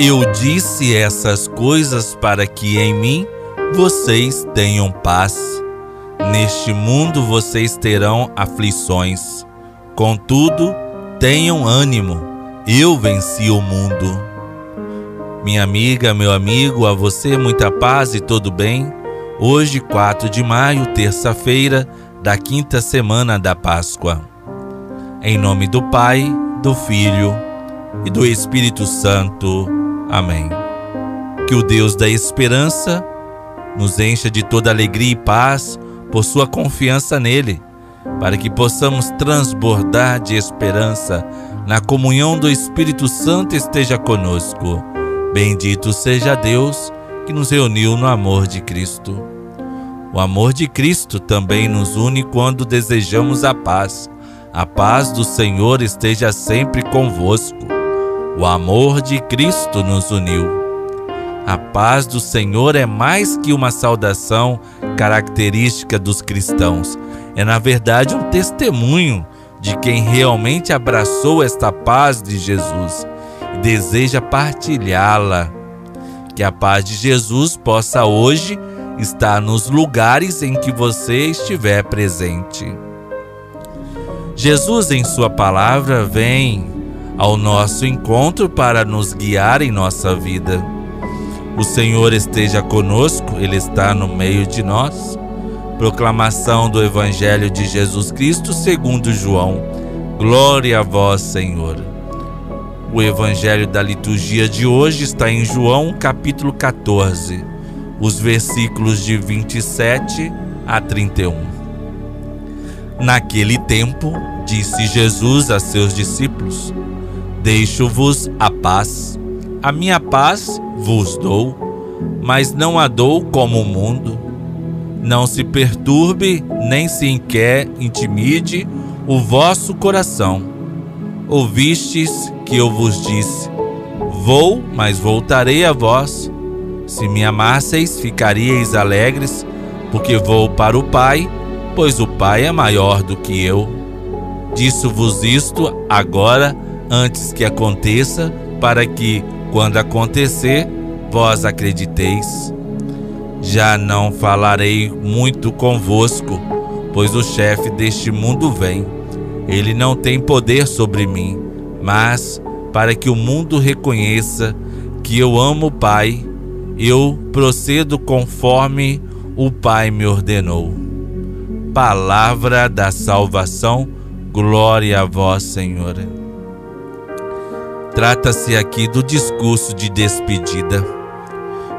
Eu disse essas coisas para que em mim vocês tenham paz. Neste mundo vocês terão aflições. Contudo, tenham ânimo. Eu venci o mundo. Minha amiga, meu amigo, a você muita paz e todo bem. Hoje, 4 de maio, terça-feira da quinta semana da Páscoa. Em nome do Pai, do Filho e do Espírito Santo. Amém. Que o Deus da esperança nos encha de toda alegria e paz por sua confiança nele, para que possamos transbordar de esperança na comunhão do Espírito Santo esteja conosco. Bendito seja Deus que nos reuniu no amor de Cristo. O amor de Cristo também nos une quando desejamos a paz. A paz do Senhor esteja sempre convosco. O amor de Cristo nos uniu. A paz do Senhor é mais que uma saudação característica dos cristãos. É, na verdade, um testemunho de quem realmente abraçou esta paz de Jesus e deseja partilhá-la. Que a paz de Jesus possa hoje estar nos lugares em que você estiver presente. Jesus, em Sua palavra, vem ao nosso encontro para nos guiar em nossa vida. O Senhor esteja conosco, Ele está no meio de nós. Proclamação do Evangelho de Jesus Cristo segundo João. Glória a vós, Senhor. O Evangelho da liturgia de hoje está em João, capítulo 14, os versículos de 27 a 31. Naquele tempo, disse Jesus a seus discípulos: Deixo-vos a paz, a minha paz vos dou, mas não a dou como o mundo. Não se perturbe, nem se inquer, intimide o vosso coração. Ouvistes que eu vos disse: Vou, mas voltarei a vós. Se me amasseis, ficaríeis alegres, porque vou para o Pai, pois o Pai é maior do que eu. Disse-vos isto agora, antes que aconteça, para que, quando acontecer, vós acrediteis. Já não falarei muito convosco, pois o chefe deste mundo vem. Ele não tem poder sobre mim mas para que o mundo reconheça que eu amo o Pai, eu procedo conforme o Pai me ordenou. Palavra da salvação, glória a vós, Senhor. Trata-se aqui do discurso de despedida.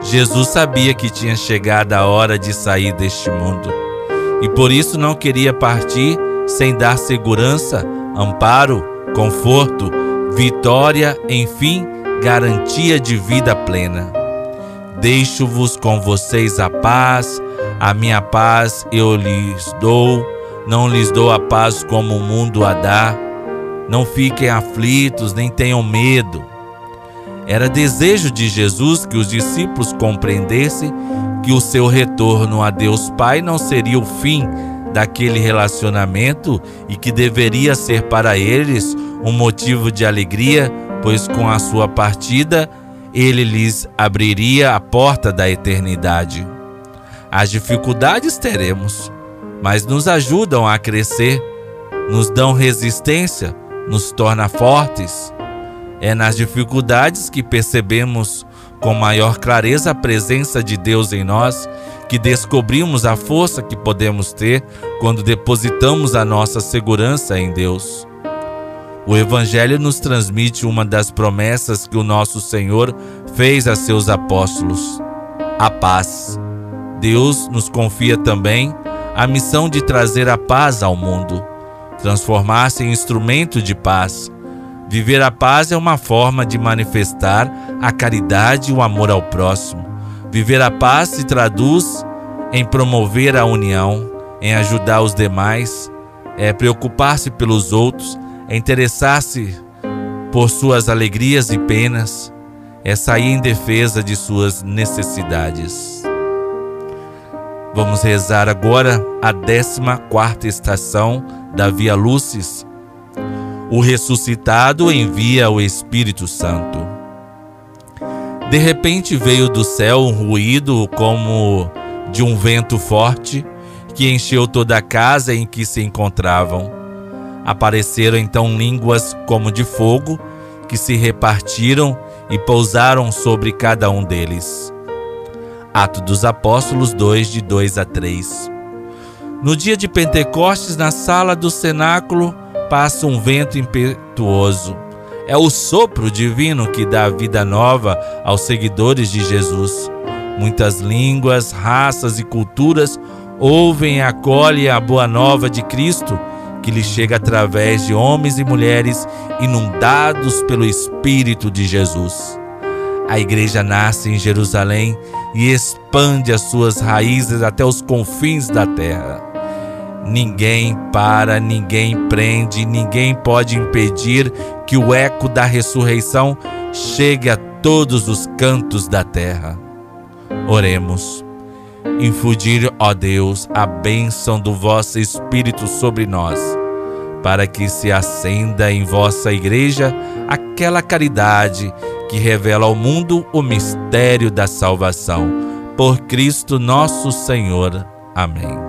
Jesus sabia que tinha chegado a hora de sair deste mundo e por isso não queria partir sem dar segurança, amparo, conforto, vitória, enfim, garantia de vida plena. Deixo-vos com vocês a paz, a minha paz eu lhes dou, não lhes dou a paz como o mundo a dá. Não fiquem aflitos, nem tenham medo. Era desejo de Jesus que os discípulos compreendessem que o seu retorno a Deus Pai não seria o fim daquele relacionamento e que deveria ser para eles um motivo de alegria, pois com a sua partida ele lhes abriria a porta da eternidade. As dificuldades teremos, mas nos ajudam a crescer, nos dão resistência, nos torna fortes. É nas dificuldades que percebemos com maior clareza a presença de Deus em nós que descobrimos a força que podemos ter quando depositamos a nossa segurança em Deus. O Evangelho nos transmite uma das promessas que o nosso Senhor fez a seus apóstolos: a paz. Deus nos confia também a missão de trazer a paz ao mundo, transformar-se em instrumento de paz. Viver a paz é uma forma de manifestar a caridade e o amor ao próximo. Viver a paz se traduz em promover a união, em ajudar os demais, é preocupar-se pelos outros, é interessar-se por suas alegrias e penas, é sair em defesa de suas necessidades. Vamos rezar agora a 14 quarta estação da Via Lucis. O ressuscitado envia o Espírito Santo. De repente veio do céu um ruído como de um vento forte que encheu toda a casa em que se encontravam. Apareceram então línguas como de fogo que se repartiram e pousaram sobre cada um deles. Ato dos Apóstolos 2, de 2 a 3. No dia de Pentecostes, na sala do cenáculo, passa um vento impetuoso é o sopro divino que dá vida nova aos seguidores de Jesus. Muitas línguas, raças e culturas ouvem e acolhem a boa nova de Cristo, que lhe chega através de homens e mulheres inundados pelo Espírito de Jesus. A igreja nasce em Jerusalém e expande as suas raízes até os confins da terra. Ninguém para, ninguém prende, ninguém pode impedir que o eco da ressurreição chegue a todos os cantos da terra. Oremos. Infundir, ó Deus, a bênção do vosso Espírito sobre nós, para que se acenda em vossa igreja aquela caridade que revela ao mundo o mistério da salvação. Por Cristo nosso Senhor. Amém.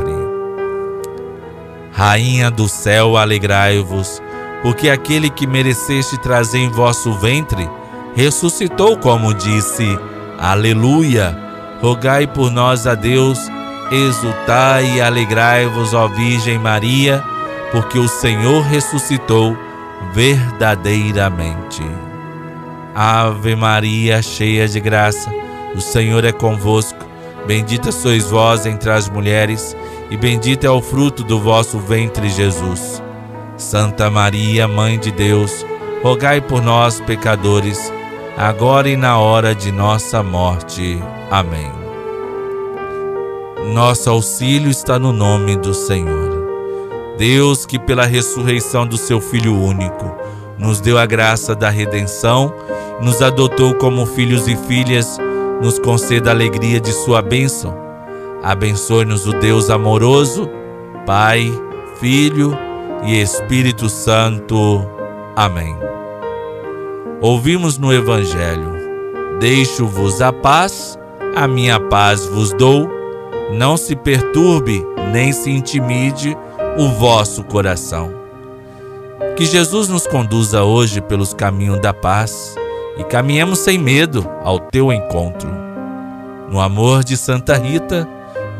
Rainha do céu, alegrai-vos, porque aquele que mereceste trazer em vosso ventre ressuscitou, como disse. Aleluia! Rogai por nós a Deus, exultai e alegrai-vos, ó Virgem Maria, porque o Senhor ressuscitou verdadeiramente. Ave Maria, cheia de graça, o Senhor é convosco. Bendita sois vós entre as mulheres e bendito é o fruto do vosso ventre, Jesus. Santa Maria, Mãe de Deus, rogai por nós, pecadores, agora e na hora de nossa morte. Amém. Nosso auxílio está no nome do Senhor. Deus, que pela ressurreição do seu Filho único, nos deu a graça da redenção, nos adotou como filhos e filhas, nos conceda a alegria de sua bênção Abençoe-nos o Deus amoroso, Pai, Filho e Espírito Santo. Amém. Ouvimos no Evangelho: Deixo-vos a paz, a minha paz vos dou. Não se perturbe nem se intimide o vosso coração. Que Jesus nos conduza hoje pelos caminhos da paz e caminhemos sem medo ao teu encontro. No amor de Santa Rita,